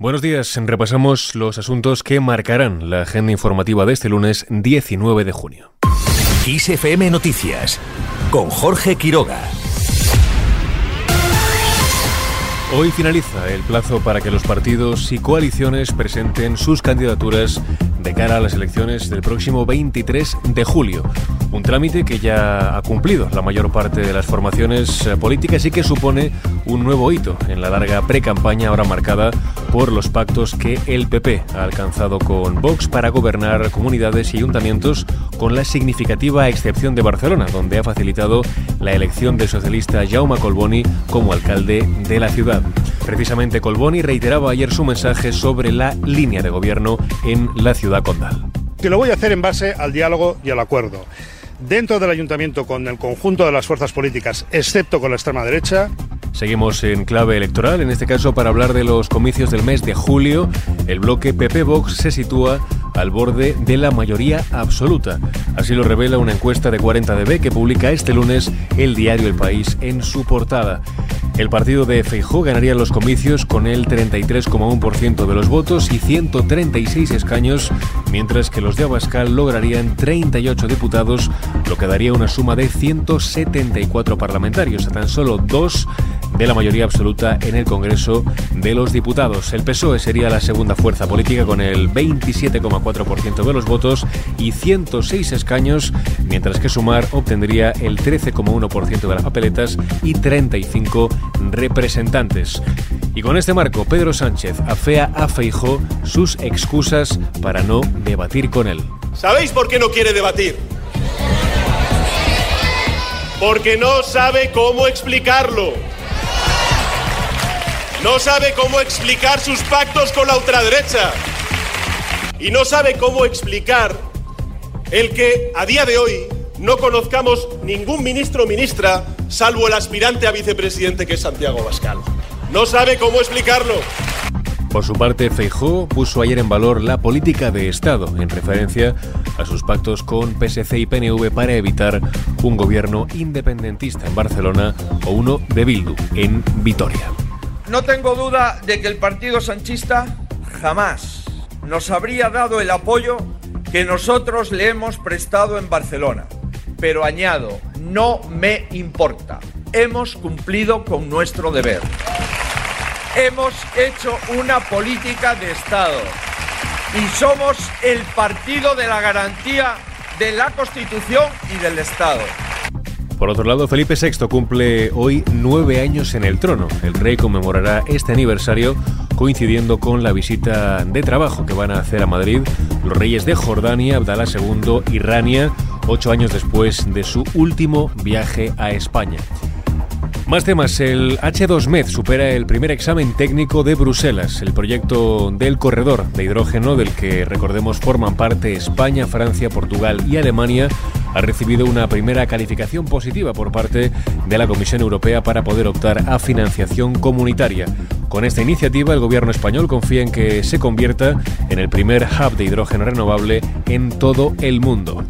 Buenos días, repasamos los asuntos que marcarán la agenda informativa de este lunes 19 de junio. ISFM Noticias con Jorge Quiroga. Hoy finaliza el plazo para que los partidos y coaliciones presenten sus candidaturas de cara a las elecciones del próximo 23 de julio. Un trámite que ya ha cumplido la mayor parte de las formaciones eh, políticas y que supone un nuevo hito en la larga pre-campaña ahora marcada por los pactos que el PP ha alcanzado con Vox para gobernar comunidades y ayuntamientos con la significativa excepción de Barcelona, donde ha facilitado la elección del socialista Jaume Colboni como alcalde de la ciudad. Precisamente Colboni reiteraba ayer su mensaje sobre la línea de gobierno en la ciudad condal. Que lo voy a hacer en base al diálogo y al acuerdo. Dentro del ayuntamiento con el conjunto de las fuerzas políticas, excepto con la extrema derecha, Seguimos en clave electoral, en este caso para hablar de los comicios del mes de julio. El bloque PP Vox se sitúa al borde de la mayoría absoluta. Así lo revela una encuesta de 40DB que publica este lunes el diario El País en su portada. El partido de Feijó ganaría los comicios con el 33,1% de los votos y 136 escaños, mientras que los de Abascal lograrían 38 diputados, lo que daría una suma de 174 parlamentarios, a tan solo dos de la mayoría absoluta en el Congreso de los Diputados. El PSOE sería la segunda fuerza política con el 27,4% de los votos y 106 escaños, mientras que Sumar obtendría el 13,1% de las papeletas y 35 representantes. Y con este marco, Pedro Sánchez afea a Feijó sus excusas para no debatir con él. ¿Sabéis por qué no quiere debatir? Porque no sabe cómo explicarlo. No sabe cómo explicar sus pactos con la ultraderecha. Y no sabe cómo explicar el que a día de hoy no conozcamos ningún ministro o ministra salvo el aspirante a vicepresidente que es Santiago Bascal. No sabe cómo explicarlo. Por su parte, Feijó puso ayer en valor la política de Estado en referencia a sus pactos con PSC y PNV para evitar un gobierno independentista en Barcelona o uno de Bildu en Vitoria. No tengo duda de que el partido sanchista jamás nos habría dado el apoyo que nosotros le hemos prestado en Barcelona. Pero añado, no me importa. Hemos cumplido con nuestro deber. Hemos hecho una política de Estado y somos el partido de la garantía de la Constitución y del Estado. Por otro lado, Felipe VI cumple hoy nueve años en el trono. El rey conmemorará este aniversario coincidiendo con la visita de trabajo que van a hacer a Madrid los reyes de Jordania, Abdalá II y Rania, ocho años después de su último viaje a España. Más temas. El H2Med supera el primer examen técnico de Bruselas. El proyecto del corredor de hidrógeno, del que recordemos forman parte España, Francia, Portugal y Alemania, ha recibido una primera calificación positiva por parte de la Comisión Europea para poder optar a financiación comunitaria. Con esta iniciativa, el gobierno español confía en que se convierta en el primer hub de hidrógeno renovable en todo el mundo.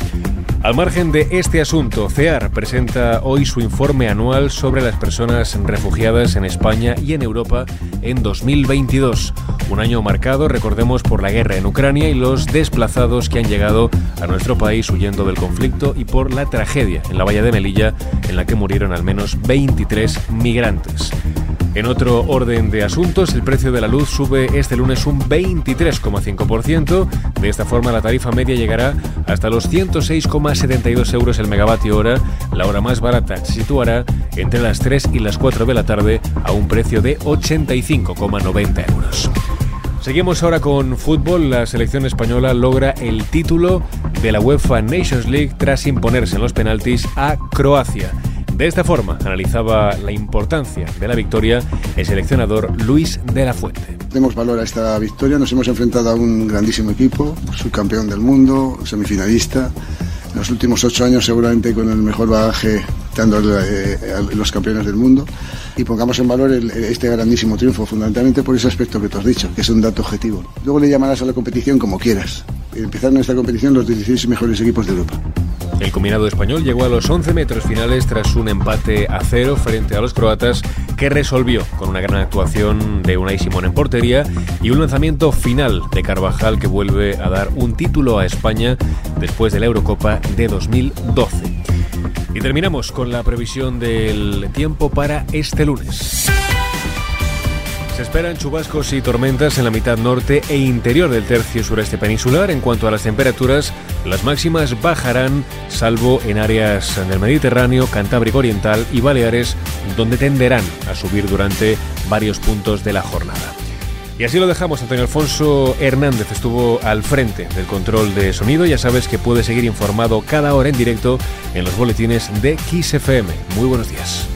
Al margen de este asunto, CEAR presenta hoy su informe anual sobre las personas refugiadas en España y en Europa en 2022. Un año marcado, recordemos, por la guerra en Ucrania y los desplazados que han llegado a nuestro país huyendo del conflicto y por la tragedia en la valla de Melilla en la que murieron al menos 23 migrantes. En otro orden de asuntos, el precio de la luz sube este lunes un 23,5%. De esta forma, la tarifa media llegará hasta los 106,72 euros el megavatio hora. La hora más barata se situará entre las 3 y las 4 de la tarde a un precio de 85,90 euros. Seguimos ahora con fútbol. La selección española logra el título de la UEFA Nations League tras imponerse en los penaltis a Croacia. De esta forma analizaba la importancia de la victoria el seleccionador Luis de la Fuente. Demos valor a esta victoria, nos hemos enfrentado a un grandísimo equipo, subcampeón del mundo, semifinalista. En los últimos ocho años seguramente con el mejor bagaje dando eh, a los campeones del mundo y pongamos en valor el, este grandísimo triunfo, fundamentalmente por ese aspecto que tú has dicho, que es un dato objetivo. Luego le llamarás a la competición como quieras. Empezaron esta competición los 16 mejores equipos de Europa. El combinado español llegó a los 11 metros finales tras un empate a cero frente a los croatas que resolvió con una gran actuación de Unai Simón en portería y un lanzamiento final de Carvajal que vuelve a dar un título a España después de la Eurocopa de 2012. Y terminamos con la previsión del tiempo para este lunes. Se esperan chubascos y tormentas en la mitad norte e interior del tercio sureste peninsular. En cuanto a las temperaturas, las máximas bajarán, salvo en áreas del Mediterráneo, Cantábrico Oriental y Baleares, donde tenderán a subir durante varios puntos de la jornada. Y así lo dejamos. Antonio Alfonso Hernández estuvo al frente del control de sonido. Ya sabes que puedes seguir informado cada hora en directo en los boletines de XFM. Muy buenos días.